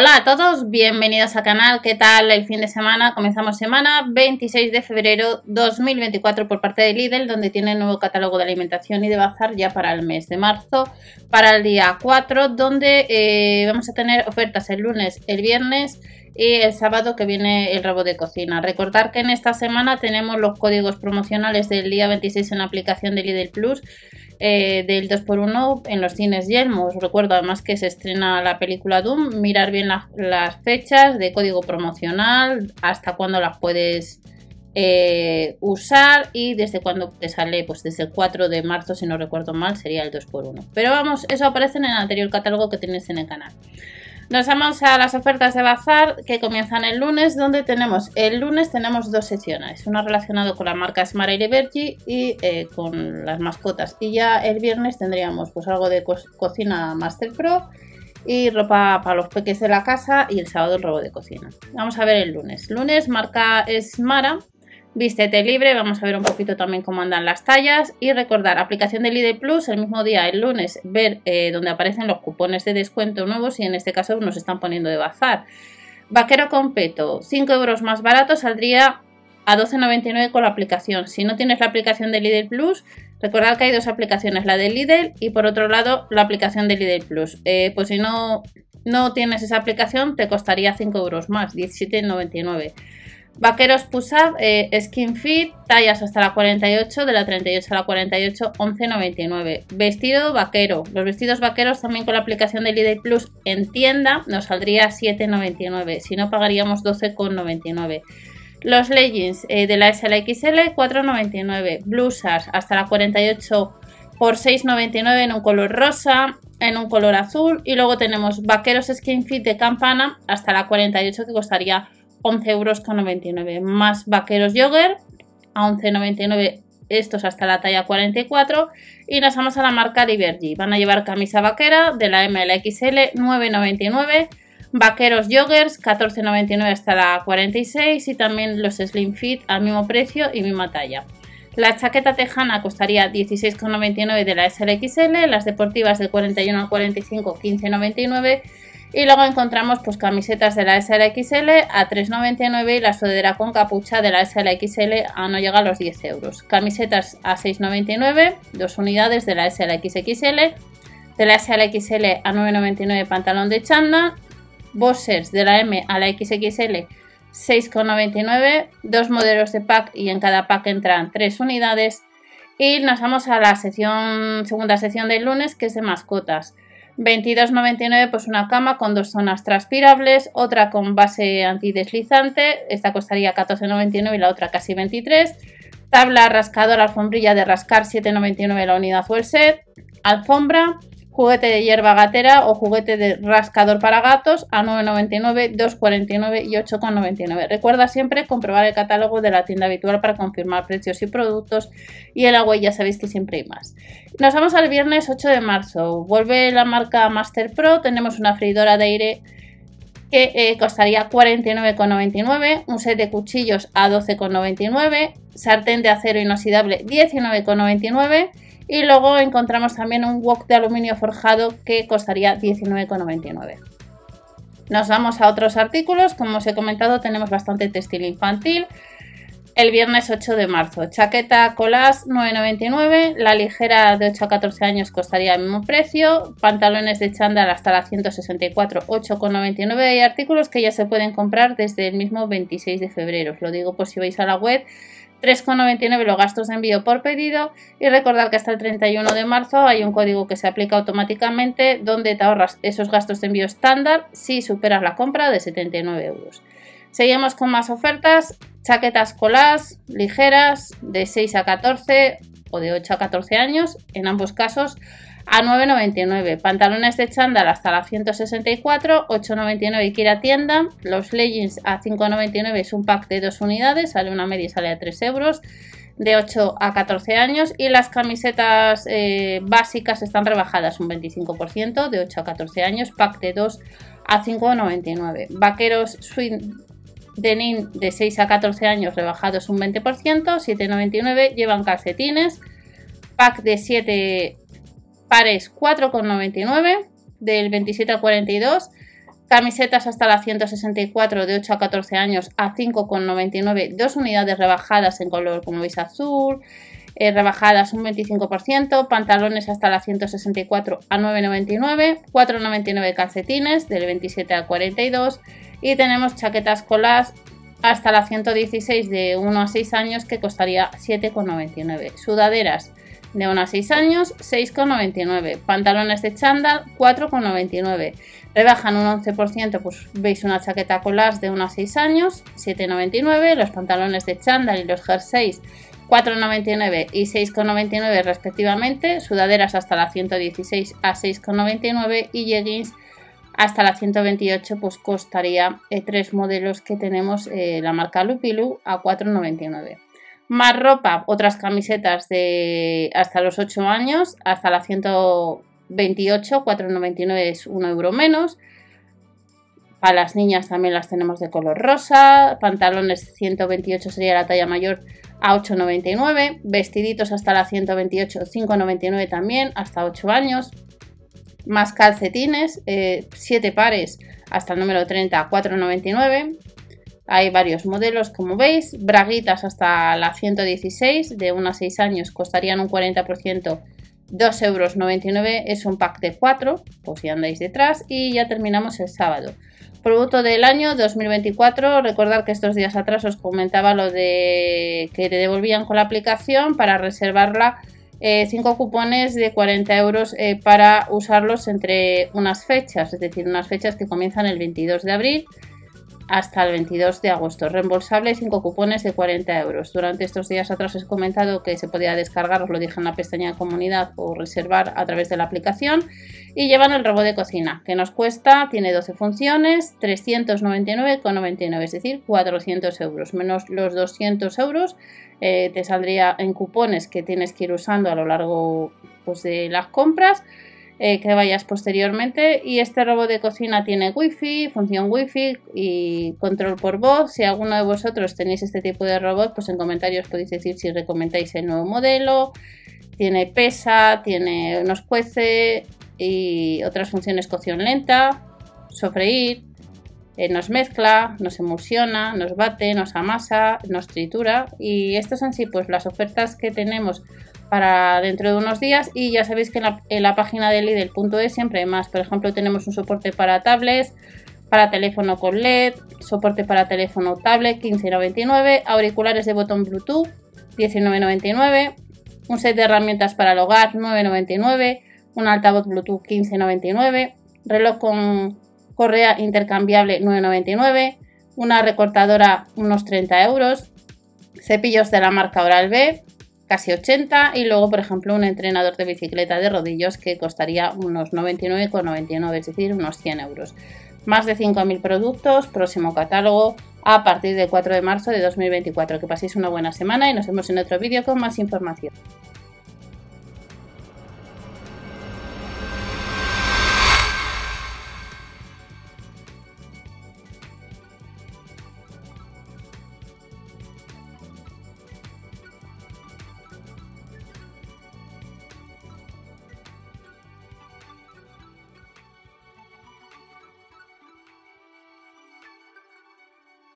Hola a todos, bienvenidos al canal. ¿Qué tal el fin de semana? Comenzamos semana 26 de febrero 2024 por parte de Lidl, donde tiene nuevo catálogo de alimentación y de bazar ya para el mes de marzo, para el día 4, donde eh, vamos a tener ofertas el lunes, el viernes y el sábado que viene el rabo de cocina. Recordar que en esta semana tenemos los códigos promocionales del día 26 en la aplicación de Lidl Plus eh, del 2x1 en los cines Yelmo. Os recuerdo además que se estrena la película Doom, mirar bien las fechas de código promocional, hasta cuándo las puedes eh, usar y desde cuándo te sale, pues desde el 4 de marzo, si no recuerdo mal, sería el 2x1. Pero vamos, eso aparece en el anterior catálogo que tienes en el canal. Nos vamos a las ofertas de bazar que comienzan el lunes, donde tenemos el lunes tenemos dos secciones, una relacionada con la marca Smart y y eh, con las mascotas. Y ya el viernes tendríamos pues algo de cocina Master Pro y ropa para los peques de la casa y el sábado el robo de cocina. Vamos a ver el lunes. Lunes marca Smara Vístete libre, vamos a ver un poquito también cómo andan las tallas y recordar, aplicación de Lidl Plus, el mismo día, el lunes, ver eh, donde aparecen los cupones de descuento nuevos y en este caso nos están poniendo de bazar. Vaquero completo, 5 euros más barato, saldría a 12,99 con la aplicación. Si no tienes la aplicación de Lidl Plus, recordad que hay dos aplicaciones, la de Lidl y por otro lado la aplicación de Lidl Plus. Eh, pues si no, no tienes esa aplicación, te costaría 5 euros más, 17,99. Vaqueros Push-Up, eh, Skin Fit, tallas hasta la 48, de la 38 a la 48, 11,99. Vestido vaquero. Los vestidos vaqueros también con la aplicación de Lidl Plus en tienda nos saldría 7,99. Si no, pagaríamos 12,99. Los leggings eh, de la SLXL, 4,99. Blusas hasta la 48 por 6,99 en un color rosa, en un color azul. Y luego tenemos vaqueros Skin Fit de campana hasta la 48 que costaría 11,99 euros. Más vaqueros jogger a 11,99 estos hasta la talla 44 y nos vamos a la marca Liberty. Van a llevar camisa vaquera de la MLXL 9,99, vaqueros joggers 14,99 hasta la 46 y también los Slim Fit al mismo precio y misma talla. La chaqueta tejana costaría 16,99 de la SLXL, las deportivas del 41 al 45 15,99 y luego encontramos pues camisetas de la SLXL a 3,99 y la sudadera con capucha de la SLXL a no llegar a los 10 euros. Camisetas a 6,99, dos unidades de la SLXXL, de la SLXL a 9,99 pantalón de chanda, boxers de la M a la XXL 6,99, dos modelos de pack y en cada pack entran tres unidades. Y nos vamos a la segunda sección del lunes que es de mascotas. 22,99 pues una cama con dos zonas transpirables, otra con base antideslizante, esta costaría 14,99 y la otra casi 23. Tabla rascadora, alfombrilla de rascar 7,99 la unidad o el set. Alfombra, juguete de hierba gatera o juguete de rascador para gatos a 9,99, 2,49 y 8,99. Recuerda siempre comprobar el catálogo de la tienda habitual para confirmar precios y productos y en la web ya sabéis que siempre hay más. Nos vamos al viernes 8 de marzo. Vuelve la marca Master Pro. Tenemos una freidora de aire que eh, costaría 49,99, un set de cuchillos a 12,99, sartén de acero inoxidable 19,99 y luego encontramos también un wok de aluminio forjado que costaría 19,99. Nos vamos a otros artículos, como os he comentado tenemos bastante textil infantil. El viernes 8 de marzo, chaqueta colas 9,99, la ligera de 8 a 14 años costaría el mismo precio, pantalones de chándal hasta la 164 8,99 y artículos que ya se pueden comprar desde el mismo 26 de febrero. Os lo digo por si vais a la web 3,99 los gastos de envío por pedido y recordar que hasta el 31 de marzo hay un código que se aplica automáticamente donde te ahorras esos gastos de envío estándar si superas la compra de 79 euros. Seguimos con más ofertas, chaquetas colas ligeras de 6 a 14 o de 8 a 14 años, en ambos casos a 9,99. Pantalones de chándal hasta la 164, 8,99 y quiera tienda. Los leggings a 5,99 es un pack de dos unidades, sale una media y sale a 3 euros. De 8 a 14 años y las camisetas eh, básicas están rebajadas un 25% de 8 a 14 años, pack de 2 a 5,99. Vaqueros swing denim de 6 a 14 años rebajados un 20%, 7,99. Llevan calcetines, pack de 7 pares 4,99 del 27 al 42, Camisetas hasta la 164 de 8 a 14 años a 5,99, dos unidades rebajadas en color como veis azul, eh, rebajadas un 25%, pantalones hasta la 164 a 9,99, 4,99 calcetines del 27 al 42 y tenemos chaquetas colas hasta la 116 de 1 a 6 años que costaría 7,99. Sudaderas de 1 a 6 años 6,99. Pantalones de chándal 4,99. Rebajan un 11%, pues veis una chaqueta colas de 1 a 6 años 7,99. Los pantalones de chándal y los jerseys 4,99 y 6,99 respectivamente. Sudaderas hasta la 116 a 6,99 y jeggings hasta la 128 pues costaría eh, tres modelos que tenemos eh, la marca Lupilu a 4,99. Más ropa, otras camisetas de hasta los 8 años, hasta la 128, 4,99 es 1 euro menos. Para las niñas también las tenemos de color rosa. Pantalones 128 sería la talla mayor a 8,99. Vestiditos hasta la 128, 5,99 también, hasta 8 años más calcetines, 7 eh, pares hasta el número 30 4,99. Hay varios modelos, como veis, braguitas hasta la 116, de 1 a 6 años costarían un 40%, 2,99 euros. Es un pack de 4, pues si andáis detrás, y ya terminamos el sábado. Producto del año 2024, recordad que estos días atrás os comentaba lo de que te devolvían con la aplicación para reservarla 5 eh, cupones de 40 euros eh, para usarlos entre unas fechas, es decir, unas fechas que comienzan el 22 de abril hasta el 22 de agosto. Reembolsable 5 cupones de 40 euros. Durante estos días atrás os he comentado que se podía descargar, os lo dije en la pestaña de comunidad o reservar a través de la aplicación. Y llevan el robot de cocina, que nos cuesta, tiene 12 funciones, 399,99, es decir, 400 euros, menos los 200 euros eh, te saldría en cupones que tienes que ir usando a lo largo pues, de las compras. Eh, que vayas posteriormente y este robot de cocina tiene wifi, función wifi y control por voz. Si alguno de vosotros tenéis este tipo de robot, pues en comentarios podéis decir si recomendáis el nuevo modelo. Tiene pesa, tiene nos cuece y otras funciones cocción lenta, sofreír, eh, nos mezcla, nos emulsiona, nos bate, nos amasa, nos tritura y estas son sí pues las ofertas que tenemos para dentro de unos días y ya sabéis que en la, página de Lidl.es siempre hay más. Por ejemplo, tenemos un soporte para tablets, para teléfono con LED, soporte para teléfono tablet 15.99, auriculares de botón Bluetooth 19.99, un set de herramientas para el hogar 9.99, un altavoz Bluetooth 15.99, reloj con correa intercambiable 9.99, una recortadora unos 30 euros, cepillos de la marca Oral B casi 80 y luego por ejemplo un entrenador de bicicleta de rodillos que costaría unos 99,99 es decir unos 100 euros. Más de 5.000 productos próximo catálogo a partir del 4 de marzo de 2024 que paséis una buena semana y nos vemos en otro vídeo con más información